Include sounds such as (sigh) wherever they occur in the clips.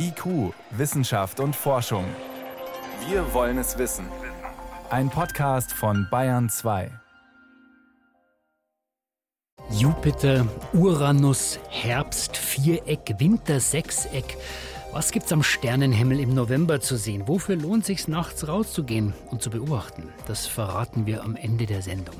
IQ, Wissenschaft und Forschung. Wir wollen es wissen. Ein Podcast von Bayern 2. Jupiter, Uranus, Herbst, Viereck, Winter, Sechseck. Was gibt's am Sternenhimmel im November zu sehen? Wofür lohnt sich's nachts rauszugehen und zu beobachten? Das verraten wir am Ende der Sendung.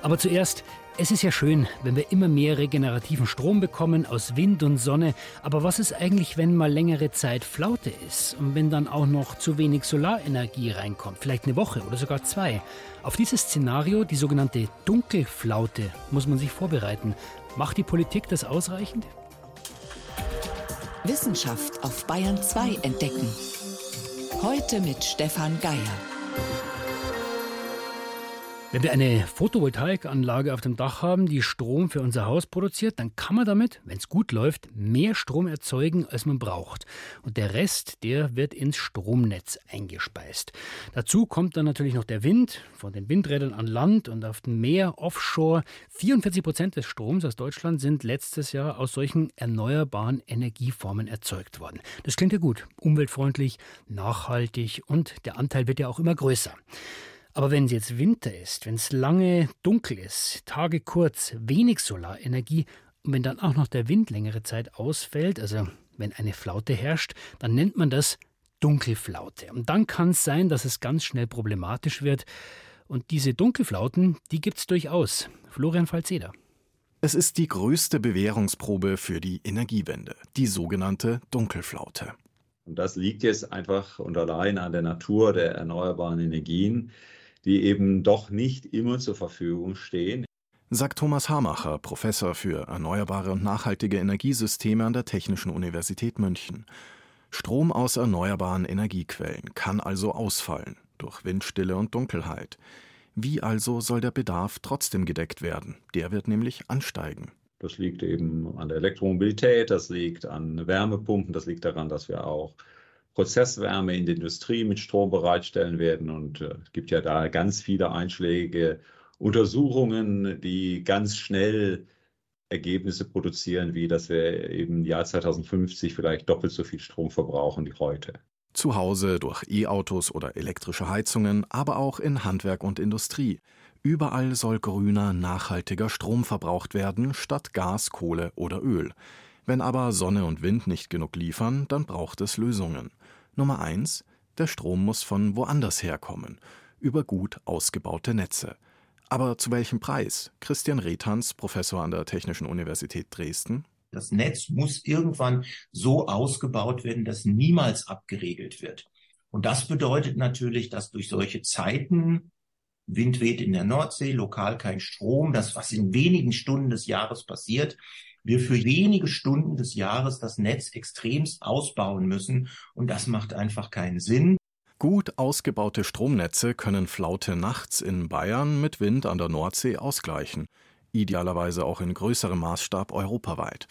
Aber zuerst, es ist ja schön, wenn wir immer mehr regenerativen Strom bekommen aus Wind und Sonne. Aber was ist eigentlich, wenn mal längere Zeit Flaute ist und wenn dann auch noch zu wenig Solarenergie reinkommt? Vielleicht eine Woche oder sogar zwei. Auf dieses Szenario, die sogenannte Dunkelflaute, muss man sich vorbereiten. Macht die Politik das ausreichend? Wissenschaft auf Bayern 2 entdecken. Heute mit Stefan Geier. Wenn wir eine Photovoltaikanlage auf dem Dach haben, die Strom für unser Haus produziert, dann kann man damit, wenn es gut läuft, mehr Strom erzeugen, als man braucht. Und der Rest, der wird ins Stromnetz eingespeist. Dazu kommt dann natürlich noch der Wind von den Windrädern an Land und auf dem Meer offshore. 44 Prozent des Stroms aus Deutschland sind letztes Jahr aus solchen erneuerbaren Energieformen erzeugt worden. Das klingt ja gut, umweltfreundlich, nachhaltig und der Anteil wird ja auch immer größer. Aber wenn es jetzt Winter ist, wenn es lange dunkel ist, Tage kurz, wenig Solarenergie und wenn dann auch noch der Wind längere Zeit ausfällt, also wenn eine Flaute herrscht, dann nennt man das Dunkelflaute. Und dann kann es sein, dass es ganz schnell problematisch wird. Und diese Dunkelflauten, die gibt es durchaus. Florian Falzeder. Es ist die größte Bewährungsprobe für die Energiewende, die sogenannte Dunkelflaute. Und das liegt jetzt einfach und allein an der Natur der erneuerbaren Energien die eben doch nicht immer zur Verfügung stehen. Sagt Thomas Hamacher, Professor für erneuerbare und nachhaltige Energiesysteme an der Technischen Universität München. Strom aus erneuerbaren Energiequellen kann also ausfallen durch Windstille und Dunkelheit. Wie also soll der Bedarf trotzdem gedeckt werden? Der wird nämlich ansteigen. Das liegt eben an der Elektromobilität, das liegt an Wärmepumpen, das liegt daran, dass wir auch Prozesswärme in der Industrie mit Strom bereitstellen werden. Und äh, es gibt ja da ganz viele einschlägige Untersuchungen, die ganz schnell Ergebnisse produzieren, wie dass wir im Jahr 2050 vielleicht doppelt so viel Strom verbrauchen wie heute. Zu Hause durch E-Autos oder elektrische Heizungen, aber auch in Handwerk und Industrie. Überall soll grüner, nachhaltiger Strom verbraucht werden, statt Gas, Kohle oder Öl. Wenn aber Sonne und Wind nicht genug liefern, dann braucht es Lösungen. Nummer eins: Der Strom muss von woanders herkommen, über gut ausgebaute Netze. Aber zu welchem Preis? Christian Rethans, Professor an der Technischen Universität Dresden. Das Netz muss irgendwann so ausgebaut werden, dass niemals abgeregelt wird. Und das bedeutet natürlich, dass durch solche Zeiten Wind weht in der Nordsee, lokal kein Strom, das, was in wenigen Stunden des Jahres passiert, wir für wenige Stunden des Jahres das Netz extremst ausbauen müssen. Und das macht einfach keinen Sinn. Gut ausgebaute Stromnetze können Flaute nachts in Bayern mit Wind an der Nordsee ausgleichen. Idealerweise auch in größerem Maßstab europaweit.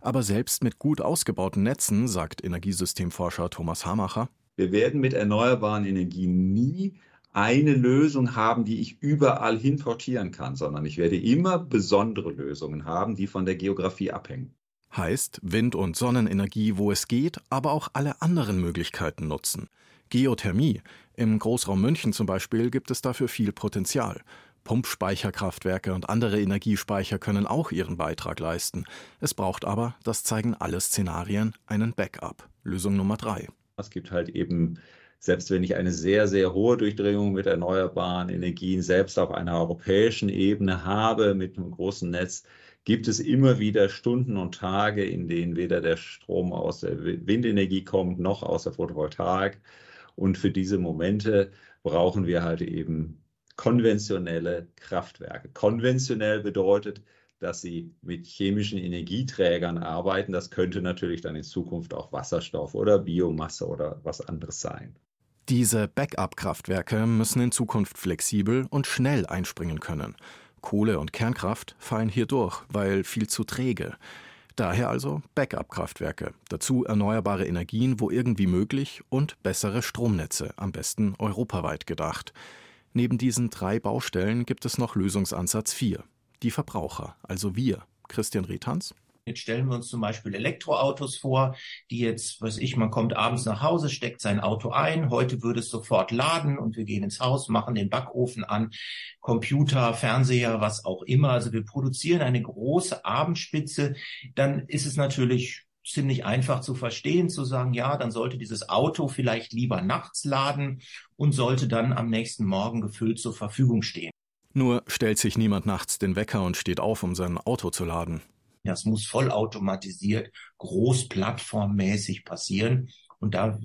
Aber selbst mit gut ausgebauten Netzen, sagt Energiesystemforscher Thomas Hamacher, wir werden mit erneuerbaren Energien nie eine Lösung haben, die ich überall hinportieren kann, sondern ich werde immer besondere Lösungen haben, die von der Geografie abhängen. Heißt Wind- und Sonnenenergie, wo es geht, aber auch alle anderen Möglichkeiten nutzen. Geothermie. Im Großraum München zum Beispiel gibt es dafür viel Potenzial. Pumpspeicherkraftwerke und andere Energiespeicher können auch ihren Beitrag leisten. Es braucht aber, das zeigen alle Szenarien, einen Backup. Lösung Nummer drei. Es gibt halt eben selbst wenn ich eine sehr, sehr hohe Durchdringung mit erneuerbaren Energien selbst auf einer europäischen Ebene habe, mit einem großen Netz, gibt es immer wieder Stunden und Tage, in denen weder der Strom aus der Windenergie kommt, noch aus der Photovoltaik. Und für diese Momente brauchen wir halt eben konventionelle Kraftwerke. Konventionell bedeutet, dass sie mit chemischen Energieträgern arbeiten. Das könnte natürlich dann in Zukunft auch Wasserstoff oder Biomasse oder was anderes sein. Diese Backup-Kraftwerke müssen in Zukunft flexibel und schnell einspringen können. Kohle- und Kernkraft fallen hier durch, weil viel zu träge. Daher also Backup-Kraftwerke, dazu erneuerbare Energien, wo irgendwie möglich und bessere Stromnetze, am besten europaweit gedacht. Neben diesen drei Baustellen gibt es noch Lösungsansatz 4, die Verbraucher, also wir. Christian Riethans. Jetzt stellen wir uns zum Beispiel Elektroautos vor, die jetzt, was ich, man kommt abends nach Hause, steckt sein Auto ein, heute würde es sofort laden und wir gehen ins Haus, machen den Backofen an, Computer, Fernseher, was auch immer. Also wir produzieren eine große Abendspitze. Dann ist es natürlich ziemlich einfach zu verstehen, zu sagen, ja, dann sollte dieses Auto vielleicht lieber nachts laden und sollte dann am nächsten Morgen gefüllt zur Verfügung stehen. Nur stellt sich niemand nachts den Wecker und steht auf, um sein Auto zu laden. Das muss vollautomatisiert, großplattformmäßig passieren. Und da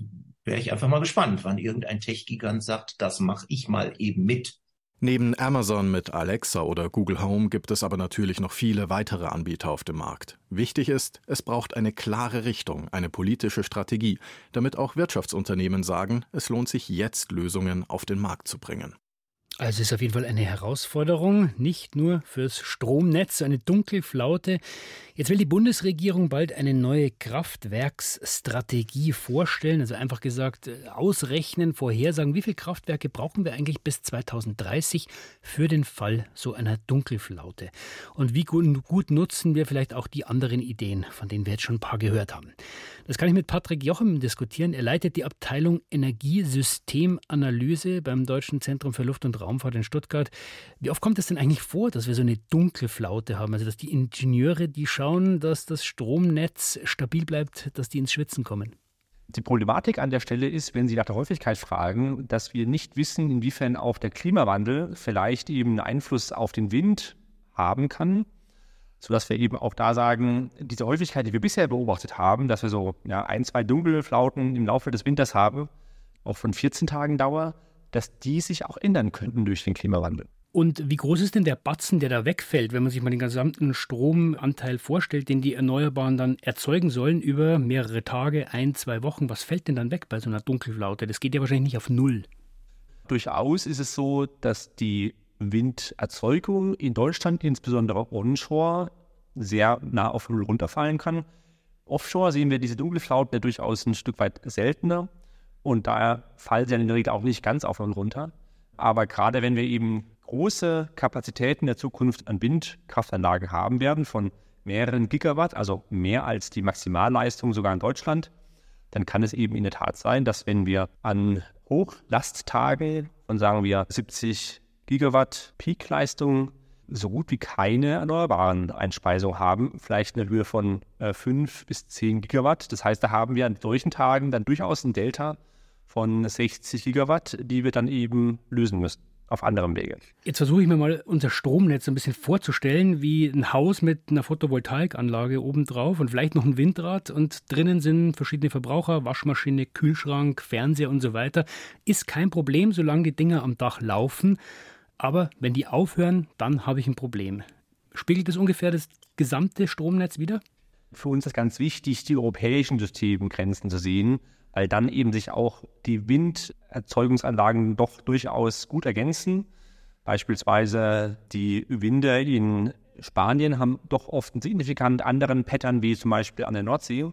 wäre ich einfach mal gespannt, wann irgendein Tech-Gigant sagt, das mache ich mal eben mit. Neben Amazon mit Alexa oder Google Home gibt es aber natürlich noch viele weitere Anbieter auf dem Markt. Wichtig ist, es braucht eine klare Richtung, eine politische Strategie, damit auch Wirtschaftsunternehmen sagen, es lohnt sich jetzt Lösungen auf den Markt zu bringen. Also ist auf jeden Fall eine Herausforderung, nicht nur fürs Stromnetz, eine Dunkelflaute. Jetzt will die Bundesregierung bald eine neue Kraftwerksstrategie vorstellen, also einfach gesagt äh, ausrechnen, vorhersagen, wie viele Kraftwerke brauchen wir eigentlich bis 2030 für den Fall so einer Dunkelflaute. Und wie gut, gut nutzen wir vielleicht auch die anderen Ideen, von denen wir jetzt schon ein paar gehört haben. Das kann ich mit Patrick Jochem diskutieren. Er leitet die Abteilung Energiesystemanalyse beim Deutschen Zentrum für Luft- und Raumfahrt in Stuttgart. Wie oft kommt es denn eigentlich vor, dass wir so eine dunkle Flaute haben? Also, dass die Ingenieure, die schauen, dass das Stromnetz stabil bleibt, dass die ins Schwitzen kommen? Die Problematik an der Stelle ist, wenn Sie nach der Häufigkeit fragen, dass wir nicht wissen, inwiefern auch der Klimawandel vielleicht eben einen Einfluss auf den Wind haben kann sodass wir eben auch da sagen, diese Häufigkeit, die wir bisher beobachtet haben, dass wir so ja, ein, zwei dunkle Flauten im Laufe des Winters haben, auch von 14 Tagen Dauer, dass die sich auch ändern könnten durch den Klimawandel. Und wie groß ist denn der Batzen, der da wegfällt, wenn man sich mal den gesamten Stromanteil vorstellt, den die Erneuerbaren dann erzeugen sollen über mehrere Tage, ein, zwei Wochen? Was fällt denn dann weg bei so einer Dunkelflaute? Das geht ja wahrscheinlich nicht auf Null. Durchaus ist es so, dass die Winderzeugung in Deutschland, insbesondere onshore, sehr nah auf Null runterfallen kann. Offshore sehen wir diese Dunkelflauten ja durchaus ein Stück weit seltener und daher fallen sie in der Regel auch nicht ganz auf Null runter. Aber gerade wenn wir eben große Kapazitäten der Zukunft an Windkraftanlagen haben werden von mehreren Gigawatt, also mehr als die Maximalleistung sogar in Deutschland, dann kann es eben in der Tat sein, dass wenn wir an Hochlasttage von sagen wir 70 Gigawatt Peakleistung so gut wie keine erneuerbaren Einspeisung haben, vielleicht eine Höhe von äh, 5 bis 10 Gigawatt. Das heißt, da haben wir an solchen Tagen dann durchaus ein Delta von 60 Gigawatt, die wir dann eben lösen müssen auf anderem Wege. Jetzt versuche ich mir mal unser Stromnetz ein bisschen vorzustellen, wie ein Haus mit einer Photovoltaikanlage obendrauf und vielleicht noch ein Windrad und drinnen sind verschiedene Verbraucher, Waschmaschine, Kühlschrank, Fernseher und so weiter. Ist kein Problem, solange die Dinger am Dach laufen. Aber wenn die aufhören, dann habe ich ein Problem. Spiegelt das ungefähr das gesamte Stromnetz wieder? Für uns ist ganz wichtig, die europäischen Systemgrenzen zu sehen, weil dann eben sich auch die Winderzeugungsanlagen doch durchaus gut ergänzen. Beispielsweise die Winde in Spanien haben doch oft einen signifikant anderen Pattern wie zum Beispiel an der Nordsee.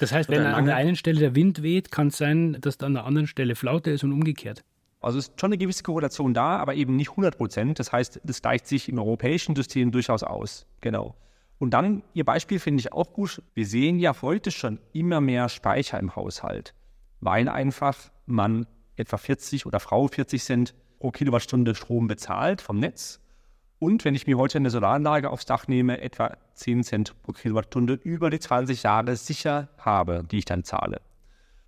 Das heißt, wenn an der einen Stelle der Wind weht, kann es sein, dass an der anderen Stelle Flaute ist und umgekehrt. Also ist schon eine gewisse Korrelation da, aber eben nicht 100 Prozent. Das heißt, das gleicht sich im europäischen System durchaus aus. Genau. Und dann, Ihr Beispiel finde ich auch gut. Wir sehen ja heute schon immer mehr Speicher im Haushalt, weil einfach man etwa 40 oder Frau 40 Cent pro Kilowattstunde Strom bezahlt vom Netz. Und wenn ich mir heute eine Solaranlage aufs Dach nehme, etwa 10 Cent pro Kilowattstunde über die 20 Jahre sicher habe, die ich dann zahle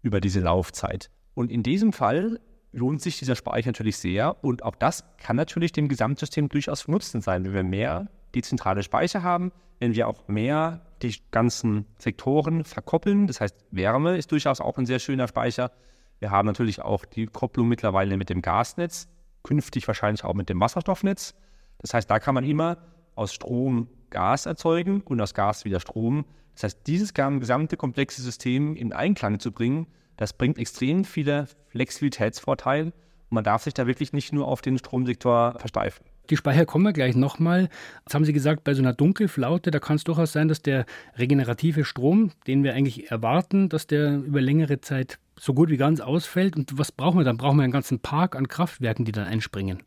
über diese Laufzeit. Und in diesem Fall lohnt sich dieser Speicher natürlich sehr. Und auch das kann natürlich dem Gesamtsystem durchaus von Nutzen sein, wenn wir mehr dezentrale Speicher haben, wenn wir auch mehr die ganzen Sektoren verkoppeln. Das heißt, Wärme ist durchaus auch ein sehr schöner Speicher. Wir haben natürlich auch die Kopplung mittlerweile mit dem Gasnetz, künftig wahrscheinlich auch mit dem Wasserstoffnetz. Das heißt, da kann man immer aus Strom Gas erzeugen und aus Gas wieder Strom. Das heißt, dieses gesamte komplexe System in Einklang zu bringen, das bringt extrem viele Flexibilitätsvorteile und man darf sich da wirklich nicht nur auf den Stromsektor versteifen. Die Speicher kommen wir gleich nochmal. Jetzt haben Sie gesagt, bei so einer Dunkelflaute, da kann es durchaus sein, dass der regenerative Strom, den wir eigentlich erwarten, dass der über längere Zeit so gut wie ganz ausfällt. Und was brauchen wir dann? Brauchen wir einen ganzen Park an Kraftwerken, die dann einspringen?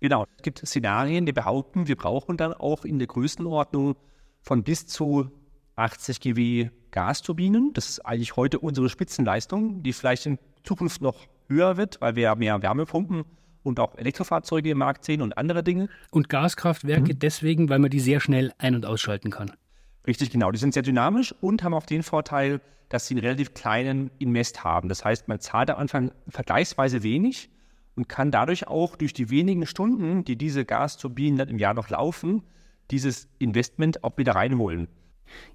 Genau. Es gibt Szenarien, die behaupten, wir brauchen dann auch in der Größenordnung von bis zu 80 GW Gasturbinen. Das ist eigentlich heute unsere Spitzenleistung, die vielleicht in Zukunft noch höher wird, weil wir mehr Wärmepumpen und auch Elektrofahrzeuge im Markt sehen und andere Dinge. Und Gaskraftwerke mhm. deswegen, weil man die sehr schnell ein- und ausschalten kann. Richtig, genau. Die sind sehr dynamisch und haben auch den Vorteil, dass sie einen relativ kleinen Invest haben. Das heißt, man zahlt am Anfang vergleichsweise wenig und kann dadurch auch durch die wenigen Stunden, die diese Gasturbinen dann im Jahr noch laufen, dieses Investment auch wieder reinholen.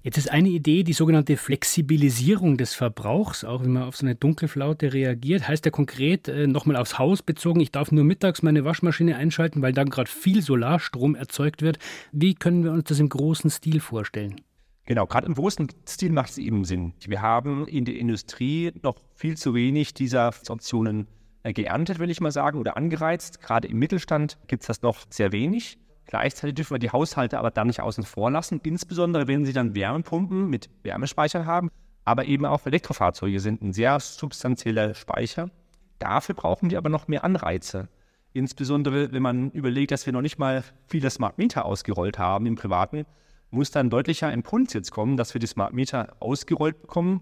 Jetzt ist eine Idee die sogenannte Flexibilisierung des Verbrauchs, auch wenn man auf so eine Dunkelflaute reagiert. Heißt ja konkret, äh, nochmal aufs Haus bezogen, ich darf nur mittags meine Waschmaschine einschalten, weil dann gerade viel Solarstrom erzeugt wird. Wie können wir uns das im großen Stil vorstellen? Genau, gerade im großen Stil macht es eben Sinn. Wir haben in der Industrie noch viel zu wenig dieser Optionen äh, geerntet, will ich mal sagen, oder angereizt. Gerade im Mittelstand gibt es das noch sehr wenig. Gleichzeitig dürfen wir die Haushalte aber dann nicht außen vor lassen, insbesondere wenn sie dann Wärmepumpen mit Wärmespeichern haben, aber eben auch Elektrofahrzeuge sind ein sehr substanzieller Speicher. Dafür brauchen wir aber noch mehr Anreize. Insbesondere wenn man überlegt, dass wir noch nicht mal viele Smart Meter ausgerollt haben im Privaten, muss dann deutlicher Impuls jetzt kommen, dass wir die Smart Meter ausgerollt bekommen,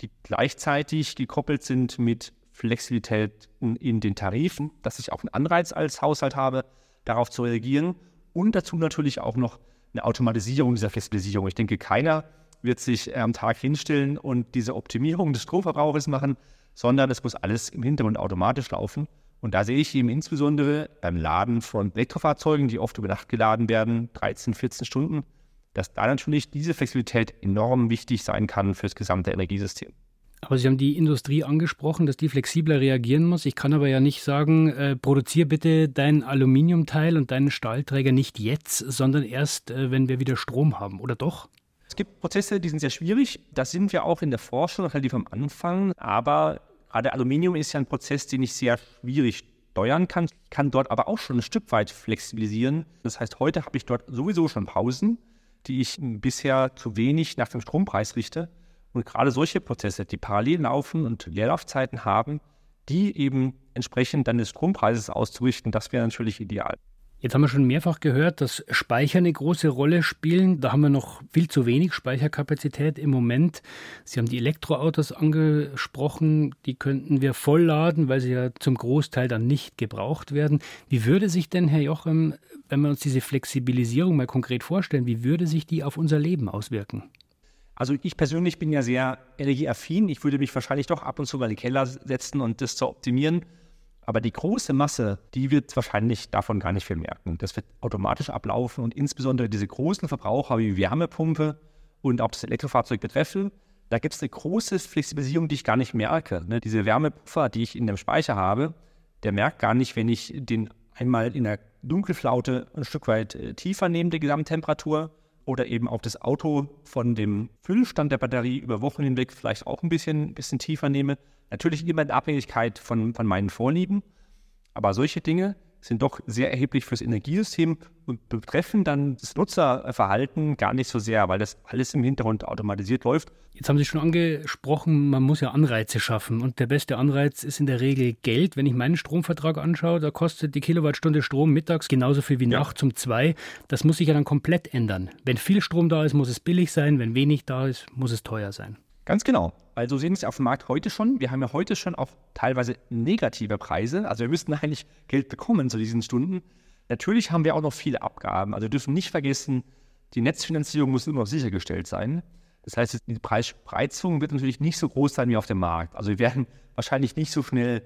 die gleichzeitig gekoppelt sind mit Flexibilität in den Tarifen, dass ich auch einen Anreiz als Haushalt habe, darauf zu reagieren und dazu natürlich auch noch eine Automatisierung dieser Flexibilisierung. Ich denke, keiner wird sich am Tag hinstellen und diese Optimierung des Stromverbrauchs machen, sondern es muss alles im Hintergrund automatisch laufen. Und da sehe ich eben insbesondere beim Laden von Elektrofahrzeugen, die oft über Nacht geladen werden, 13, 14 Stunden, dass da natürlich diese Flexibilität enorm wichtig sein kann für das gesamte Energiesystem. Aber Sie haben die Industrie angesprochen, dass die flexibler reagieren muss. Ich kann aber ja nicht sagen, äh, produziere bitte dein Aluminiumteil und deinen Stahlträger nicht jetzt, sondern erst, äh, wenn wir wieder Strom haben, oder doch? Es gibt Prozesse, die sind sehr schwierig. Da sind wir auch in der Forschung relativ am Anfang. Aber gerade Aluminium ist ja ein Prozess, den ich sehr schwierig steuern kann. Ich kann dort aber auch schon ein Stück weit flexibilisieren. Das heißt, heute habe ich dort sowieso schon Pausen, die ich bisher zu wenig nach dem Strompreis richte. Und gerade solche Prozesse, die parallel laufen und Leerlaufzeiten haben, die eben entsprechend dann des Strompreises auszurichten, das wäre natürlich ideal. Jetzt haben wir schon mehrfach gehört, dass Speicher eine große Rolle spielen. Da haben wir noch viel zu wenig Speicherkapazität im Moment. Sie haben die Elektroautos angesprochen, die könnten wir vollladen, weil sie ja zum Großteil dann nicht gebraucht werden. Wie würde sich denn, Herr Jochem, wenn wir uns diese Flexibilisierung mal konkret vorstellen, wie würde sich die auf unser Leben auswirken? Also ich persönlich bin ja sehr energieaffin. Ich würde mich wahrscheinlich doch ab und zu mal in den Keller setzen und das zu optimieren. Aber die große Masse, die wird wahrscheinlich davon gar nicht viel merken. Das wird automatisch ablaufen und insbesondere diese großen Verbraucher wie Wärmepumpe und auch das Elektrofahrzeug betreffen, da gibt es eine große Flexibilisierung, die ich gar nicht merke. Ne? Diese Wärmepuffer, die ich in dem Speicher habe, der merkt gar nicht, wenn ich den einmal in der Dunkelflaute ein Stück weit äh, tiefer nehme, die Gesamttemperatur, oder eben auch das Auto von dem Füllstand der Batterie über Wochen hinweg vielleicht auch ein bisschen, bisschen tiefer nehme. Natürlich immer in Abhängigkeit von, von meinen Vorlieben, aber solche Dinge sind doch sehr erheblich fürs Energiesystem und betreffen dann das Nutzerverhalten gar nicht so sehr, weil das alles im Hintergrund automatisiert läuft. Jetzt haben Sie schon angesprochen, man muss ja Anreize schaffen und der beste Anreiz ist in der Regel Geld. Wenn ich meinen Stromvertrag anschaue, da kostet die Kilowattstunde Strom mittags genauso viel wie ja. nachts um zwei. Das muss sich ja dann komplett ändern. Wenn viel Strom da ist, muss es billig sein. Wenn wenig da ist, muss es teuer sein. Ganz genau. Also sehen Sie es auf dem Markt heute schon. Wir haben ja heute schon auch teilweise negative Preise. Also wir müssten (laughs) eigentlich Geld bekommen zu diesen Stunden. Natürlich haben wir auch noch viele Abgaben. Also wir dürfen nicht vergessen, die Netzfinanzierung muss immer noch sichergestellt sein. Das heißt, die Preisspreizung wird natürlich nicht so groß sein wie auf dem Markt. Also wir werden wahrscheinlich nicht so schnell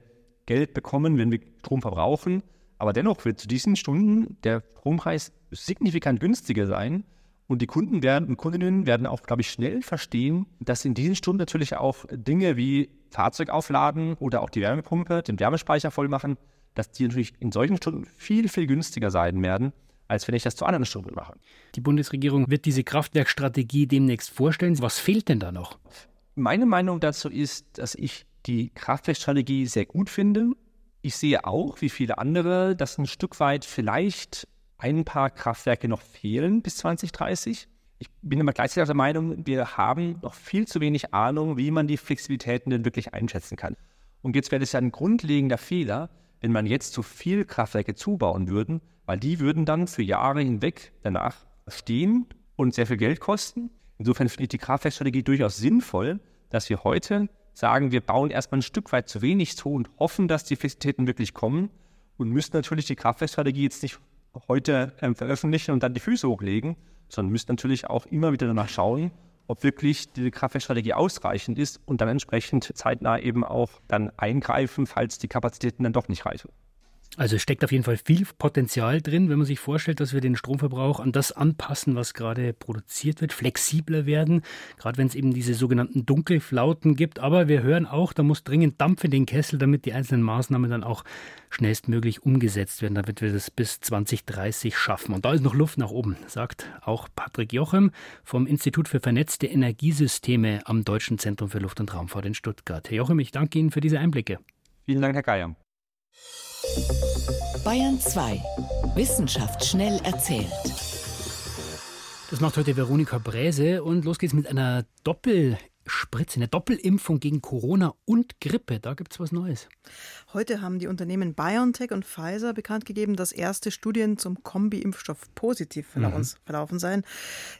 Geld bekommen, wenn wir Strom verbrauchen. Aber dennoch wird zu diesen Stunden der Strompreis signifikant günstiger sein. Und die Kunden werden und Kundinnen werden auch, glaube ich, schnell verstehen, dass in diesen Stunden natürlich auch Dinge wie Fahrzeug aufladen oder auch die Wärmepumpe, den Wärmespeicher voll machen, dass die natürlich in solchen Stunden viel, viel günstiger sein werden, als wenn ich das zu anderen Stunden mache. Die Bundesregierung wird diese Kraftwerkstrategie demnächst vorstellen. Was fehlt denn da noch? Meine Meinung dazu ist, dass ich die Kraftwerkstrategie sehr gut finde. Ich sehe auch, wie viele andere, dass ein Stück weit vielleicht ein paar Kraftwerke noch fehlen bis 2030. Ich bin immer gleichzeitig der Meinung, wir haben noch viel zu wenig Ahnung, wie man die Flexibilitäten denn wirklich einschätzen kann. Und jetzt wäre es ja ein grundlegender Fehler, wenn man jetzt zu viel Kraftwerke zubauen würde, weil die würden dann für Jahre hinweg danach stehen und sehr viel Geld kosten. Insofern finde ich die Kraftwerkstrategie durchaus sinnvoll, dass wir heute sagen, wir bauen erstmal ein Stück weit zu wenig zu und hoffen, dass die Flexibilitäten wirklich kommen und müssen natürlich die Kraftwerkstrategie jetzt nicht heute ähm, veröffentlichen und dann die Füße hochlegen, sondern müssen natürlich auch immer wieder danach schauen, ob wirklich diese Kraftwerkstrategie ausreichend ist und dann entsprechend zeitnah eben auch dann eingreifen, falls die Kapazitäten dann doch nicht reichen. Also es steckt auf jeden Fall viel Potenzial drin, wenn man sich vorstellt, dass wir den Stromverbrauch an das anpassen, was gerade produziert wird, flexibler werden, gerade wenn es eben diese sogenannten Dunkelflauten gibt. Aber wir hören auch, da muss dringend Dampf in den Kessel, damit die einzelnen Maßnahmen dann auch schnellstmöglich umgesetzt werden, damit wir das bis 2030 schaffen. Und da ist noch Luft nach oben, sagt auch Patrick Jochem vom Institut für vernetzte Energiesysteme am Deutschen Zentrum für Luft- und Raumfahrt in Stuttgart. Herr Jochem, ich danke Ihnen für diese Einblicke. Vielen Dank, Herr Geier. Bayern 2. Wissenschaft schnell erzählt. Das macht heute Veronika Bräse und los geht's mit einer Doppel- Spritze, eine Doppelimpfung gegen Corona und Grippe. Da gibt es was Neues. Heute haben die Unternehmen BioNTech und Pfizer bekannt gegeben, dass erste Studien zum Kombi-Impfstoff positiv mhm. verlaufen seien.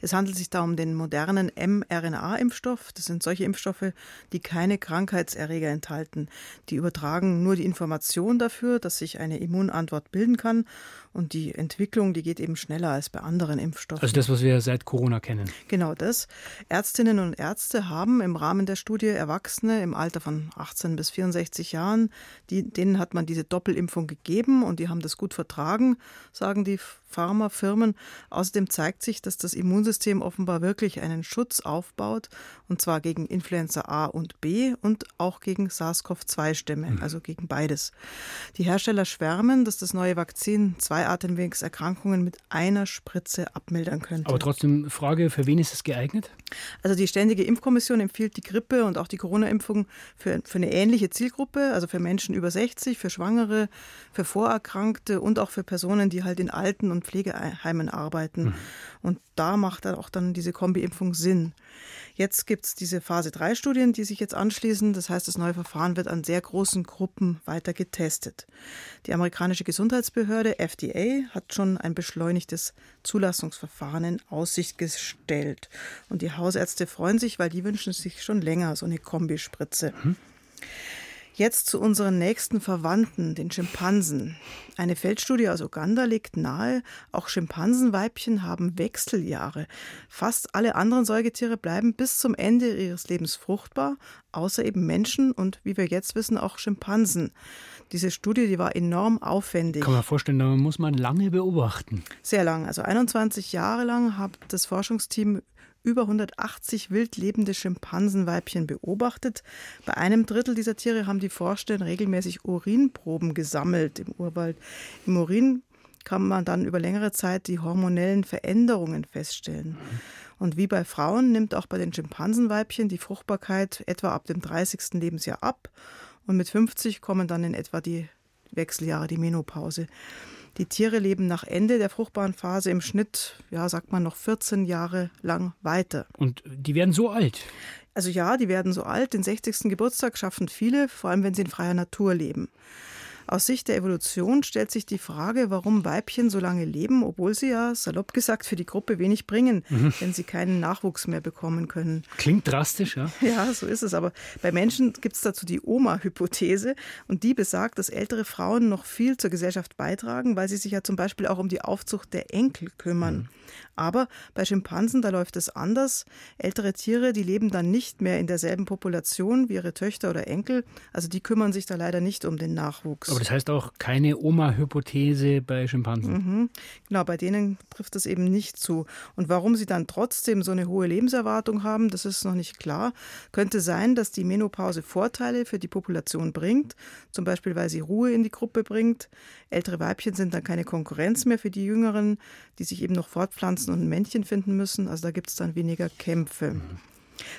Es handelt sich da um den modernen mRNA-Impfstoff. Das sind solche Impfstoffe, die keine Krankheitserreger enthalten. Die übertragen nur die Information dafür, dass sich eine Immunantwort bilden kann. Und die Entwicklung, die geht eben schneller als bei anderen Impfstoffen. Also das, was wir seit Corona kennen. Genau das. Ärztinnen und Ärzte haben im Rahmen der Studie Erwachsene im Alter von 18 bis 64 Jahren, die, denen hat man diese Doppelimpfung gegeben und die haben das gut vertragen, sagen die Pharmafirmen. Außerdem zeigt sich, dass das Immunsystem offenbar wirklich einen Schutz aufbaut, und zwar gegen Influenza A und B und auch gegen SARS-CoV-2-Stämme, mhm. also gegen beides. Die Hersteller schwärmen, dass das neue Vakzin zwei Atemwegserkrankungen mit einer Spritze abmildern könnte. Aber trotzdem Frage, für wen ist es geeignet? Also die Ständige Impfkommission empfiehlt die Grippe und auch die Corona-Impfung für, für eine ähnliche Zielgruppe, also für Menschen über 60, für Schwangere, für Vorerkrankte und auch für Personen, die halt in Alten- und und Pflegeheimen arbeiten. Mhm. Und da macht dann auch dann diese Kombi-Impfung Sinn. Jetzt gibt es diese Phase-3-Studien, die sich jetzt anschließen. Das heißt, das neue Verfahren wird an sehr großen Gruppen weiter getestet. Die amerikanische Gesundheitsbehörde FDA hat schon ein beschleunigtes Zulassungsverfahren in Aussicht gestellt. Und die Hausärzte freuen sich, weil die wünschen sich schon länger so eine Kombispritze. Mhm. Jetzt zu unseren nächsten Verwandten, den Schimpansen. Eine Feldstudie aus Uganda legt nahe, auch Schimpansenweibchen haben Wechseljahre. Fast alle anderen Säugetiere bleiben bis zum Ende ihres Lebens fruchtbar, außer eben Menschen und wie wir jetzt wissen auch Schimpansen. Diese Studie, die war enorm aufwendig. Kann man vorstellen, da muss man lange beobachten. Sehr lang, also 21 Jahre lang hat das Forschungsteam über 180 wild lebende Schimpansenweibchen beobachtet. Bei einem Drittel dieser Tiere haben die Forscher regelmäßig Urinproben gesammelt im Urwald. Im Urin kann man dann über längere Zeit die hormonellen Veränderungen feststellen. Und wie bei Frauen nimmt auch bei den Schimpansenweibchen die Fruchtbarkeit etwa ab dem 30. Lebensjahr ab. Und mit 50 kommen dann in etwa die Wechseljahre, die Menopause. Die Tiere leben nach Ende der fruchtbaren Phase im Schnitt, ja, sagt man noch 14 Jahre lang weiter. Und die werden so alt? Also ja, die werden so alt. Den 60. Geburtstag schaffen viele, vor allem wenn sie in freier Natur leben. Aus Sicht der Evolution stellt sich die Frage, warum Weibchen so lange leben, obwohl sie ja, salopp gesagt, für die Gruppe wenig bringen, mhm. wenn sie keinen Nachwuchs mehr bekommen können. Klingt drastisch, ja? (laughs) Ja, so ist es. Aber bei Menschen gibt es dazu die Oma-Hypothese und die besagt, dass ältere Frauen noch viel zur Gesellschaft beitragen, weil sie sich ja zum Beispiel auch um die Aufzucht der Enkel kümmern. Mhm. Aber bei Schimpansen, da läuft es anders. Ältere Tiere, die leben dann nicht mehr in derselben Population wie ihre Töchter oder Enkel. Also die kümmern sich da leider nicht um den Nachwuchs. Aber das heißt auch keine Oma-Hypothese bei Schimpansen. Mhm. Genau, bei denen trifft das eben nicht zu. Und warum sie dann trotzdem so eine hohe Lebenserwartung haben, das ist noch nicht klar. Könnte sein, dass die Menopause Vorteile für die Population bringt, zum Beispiel weil sie Ruhe in die Gruppe bringt. Ältere Weibchen sind dann keine Konkurrenz mehr für die Jüngeren, die sich eben noch fortpflanzen und ein Männchen finden müssen. Also da gibt es dann weniger Kämpfe. Mhm.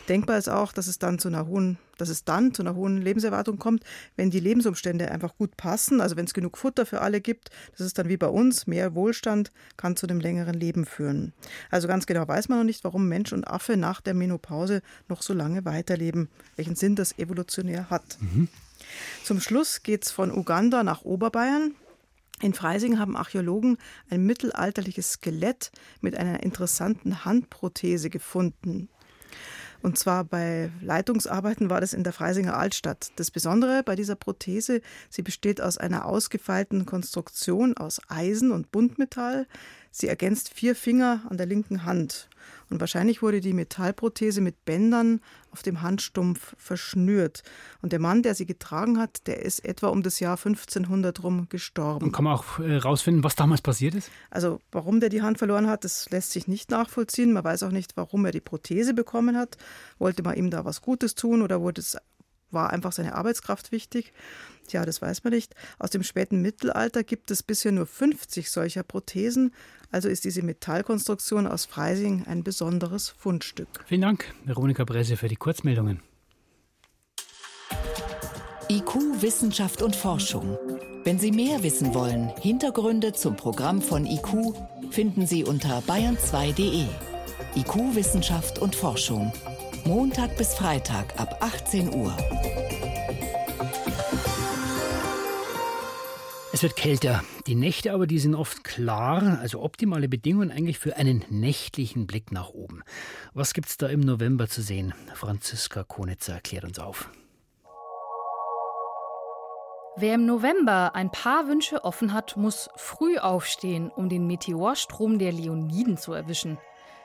Denkbar ist auch, dass es dann zu einer hohen, dass es dann zu einer hohen Lebenserwartung kommt, wenn die Lebensumstände einfach gut passen. Also wenn es genug Futter für alle gibt, das ist dann wie bei uns, mehr Wohlstand kann zu einem längeren Leben führen. Also ganz genau weiß man noch nicht, warum Mensch und Affe nach der Menopause noch so lange weiterleben, welchen Sinn das evolutionär hat. Mhm. Zum Schluss geht es von Uganda nach Oberbayern. In Freising haben Archäologen ein mittelalterliches Skelett mit einer interessanten Handprothese gefunden. Und zwar bei Leitungsarbeiten war das in der Freisinger Altstadt. Das Besondere bei dieser Prothese, sie besteht aus einer ausgefeilten Konstruktion aus Eisen und Buntmetall. Sie ergänzt vier Finger an der linken Hand. Und wahrscheinlich wurde die Metallprothese mit Bändern auf dem Handstumpf verschnürt. Und der Mann, der sie getragen hat, der ist etwa um das Jahr 1500 rum gestorben. Und kann man auch herausfinden, äh, was damals passiert ist? Also, warum der die Hand verloren hat, das lässt sich nicht nachvollziehen. Man weiß auch nicht, warum er die Prothese bekommen hat. Wollte man ihm da was Gutes tun oder wurde es war einfach seine Arbeitskraft wichtig? Tja, das weiß man nicht. Aus dem späten Mittelalter gibt es bisher nur 50 solcher Prothesen. Also ist diese Metallkonstruktion aus Freising ein besonderes Fundstück. Vielen Dank, Veronika Bresse, für die Kurzmeldungen. IQ, Wissenschaft und Forschung. Wenn Sie mehr wissen wollen, Hintergründe zum Programm von IQ finden Sie unter bayern2.de. IQ, Wissenschaft und Forschung. Montag bis Freitag ab 18 Uhr. Es wird kälter. Die Nächte aber, die sind oft klar, also optimale Bedingungen eigentlich für einen nächtlichen Blick nach oben. Was gibt's da im November zu sehen? Franziska Konitzer erklärt uns auf. Wer im November ein paar Wünsche offen hat, muss früh aufstehen, um den Meteorstrom der Leoniden zu erwischen.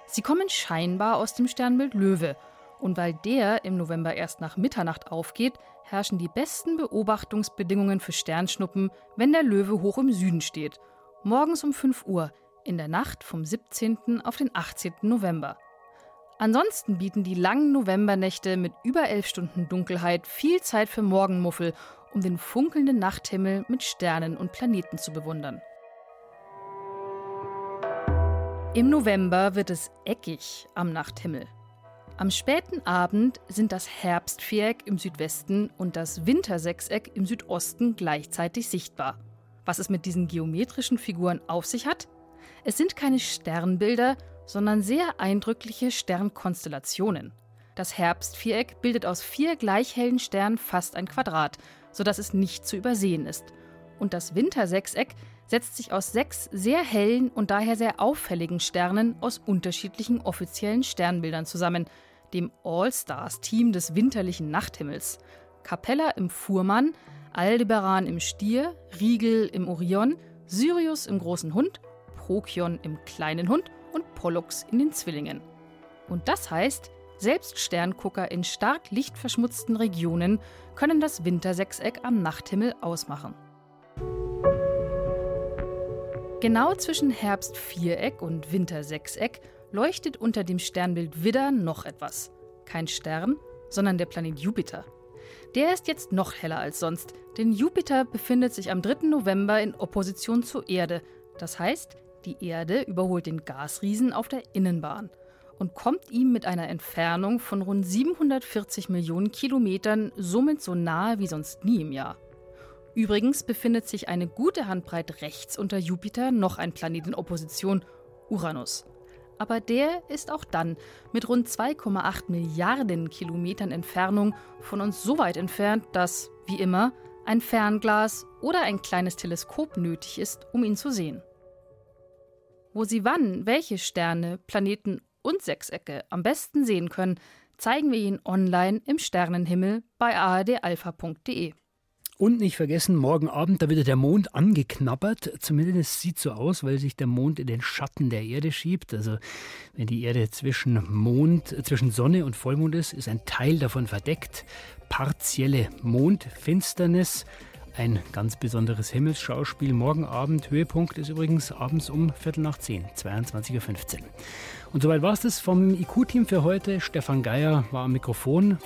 Sie kommen scheinbar aus dem Sternbild Löwe und weil der im November erst nach Mitternacht aufgeht, herrschen die besten Beobachtungsbedingungen für Sternschnuppen, wenn der Löwe hoch im Süden steht. Morgens um 5 Uhr, in der Nacht vom 17. auf den 18. November. Ansonsten bieten die langen Novembernächte mit über elf Stunden Dunkelheit viel Zeit für Morgenmuffel, um den funkelnden Nachthimmel mit Sternen und Planeten zu bewundern. Im November wird es eckig am Nachthimmel. Am späten Abend sind das Herbstviereck im Südwesten und das Wintersechseck im Südosten gleichzeitig sichtbar. Was es mit diesen geometrischen Figuren auf sich hat? Es sind keine Sternbilder, sondern sehr eindrückliche Sternkonstellationen. Das Herbstviereck bildet aus vier gleich hellen Sternen fast ein Quadrat, sodass es nicht zu übersehen ist. Und das Wintersechseck setzt sich aus sechs sehr hellen und daher sehr auffälligen Sternen aus unterschiedlichen offiziellen Sternbildern zusammen, dem All-Stars-Team des winterlichen Nachthimmels. Capella im Fuhrmann, Aldebaran im Stier, Riegel im Orion, Sirius im großen Hund, Procyon im kleinen Hund und Pollux in den Zwillingen. Und das heißt, selbst Sterngucker in stark lichtverschmutzten Regionen können das Wintersechseck am Nachthimmel ausmachen. Genau zwischen Herbstviereck und Wintersechseck leuchtet unter dem Sternbild Widder noch etwas. Kein Stern, sondern der Planet Jupiter. Der ist jetzt noch heller als sonst, denn Jupiter befindet sich am 3. November in Opposition zur Erde. Das heißt, die Erde überholt den Gasriesen auf der Innenbahn und kommt ihm mit einer Entfernung von rund 740 Millionen Kilometern somit so nahe wie sonst nie im Jahr. Übrigens befindet sich eine gute Handbreit rechts unter Jupiter noch ein Planet in Opposition, Uranus. Aber der ist auch dann mit rund 2,8 Milliarden Kilometern Entfernung von uns so weit entfernt, dass, wie immer, ein Fernglas oder ein kleines Teleskop nötig ist, um ihn zu sehen. Wo Sie wann welche Sterne, Planeten und Sechsecke am besten sehen können, zeigen wir Ihnen online im Sternenhimmel bei ardalpha.de. Und nicht vergessen, morgen Abend, da wird der Mond angeknabbert. Zumindest sieht so aus, weil sich der Mond in den Schatten der Erde schiebt. Also wenn die Erde zwischen Mond, zwischen Sonne und Vollmond ist, ist ein Teil davon verdeckt. Partielle Mondfinsternis. Ein ganz besonderes Himmelsschauspiel. Morgen Abend, Höhepunkt ist übrigens abends um Viertel nach zehn, 22.15 Uhr. Und soweit war es das vom IQ-Team für heute. Stefan Geier war am Mikrofon.